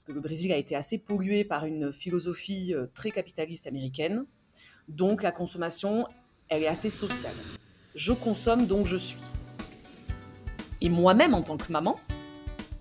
parce que le Brésil a été assez pollué par une philosophie euh, très capitaliste américaine. Donc la consommation, elle est assez sociale. Je consomme, donc je suis. Et moi-même, en tant que maman,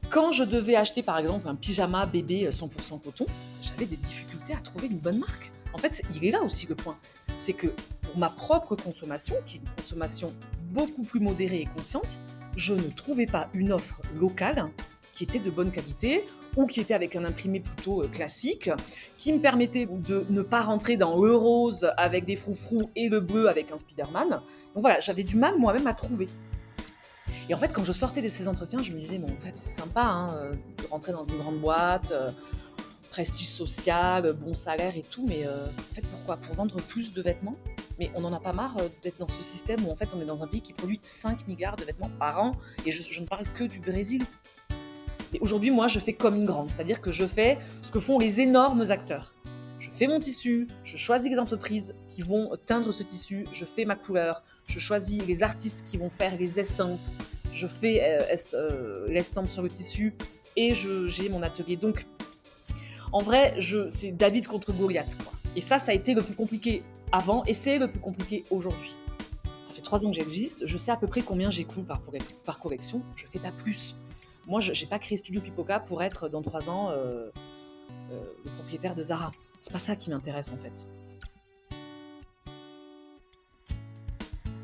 quand je devais acheter par exemple un pyjama bébé 100% coton, j'avais des difficultés à trouver une bonne marque. En fait, il est là aussi le point. C'est que pour ma propre consommation, qui est une consommation beaucoup plus modérée et consciente, je ne trouvais pas une offre locale qui était de bonne qualité ou qui était avec un imprimé plutôt euh, classique, qui me permettait de ne pas rentrer dans le rose avec des froufrous et le bleu avec un Spider-Man. Donc voilà, j'avais du mal moi-même à trouver. Et en fait, quand je sortais de ces entretiens, je me disais, bon, en fait, c'est sympa hein, euh, de rentrer dans une grande boîte, euh, prestige social, bon salaire et tout, mais en fait, pourquoi? Pour vendre plus de vêtements? Mais on n'en a pas marre d'être dans ce système où en fait on est dans un pays qui produit 5 milliards de vêtements par an, et je ne parle que du Brésil. Et aujourd'hui, moi, je fais comme une grande, c'est-à-dire que je fais ce que font les énormes acteurs. Je fais mon tissu, je choisis les entreprises qui vont teindre ce tissu, je fais ma couleur, je choisis les artistes qui vont faire les estampes, je fais euh, euh, l'estampe sur le tissu et j'ai mon atelier. Donc, en vrai, c'est David contre Goliath. Et ça, ça a été le plus compliqué avant et c'est le plus compliqué aujourd'hui. Ça fait trois ans que j'existe, je sais à peu près combien j'écoule par, par correction, je fais pas plus. Moi, je n'ai pas créé Studio Pipoca pour être dans trois ans euh, euh, le propriétaire de Zara. C'est pas ça qui m'intéresse en fait.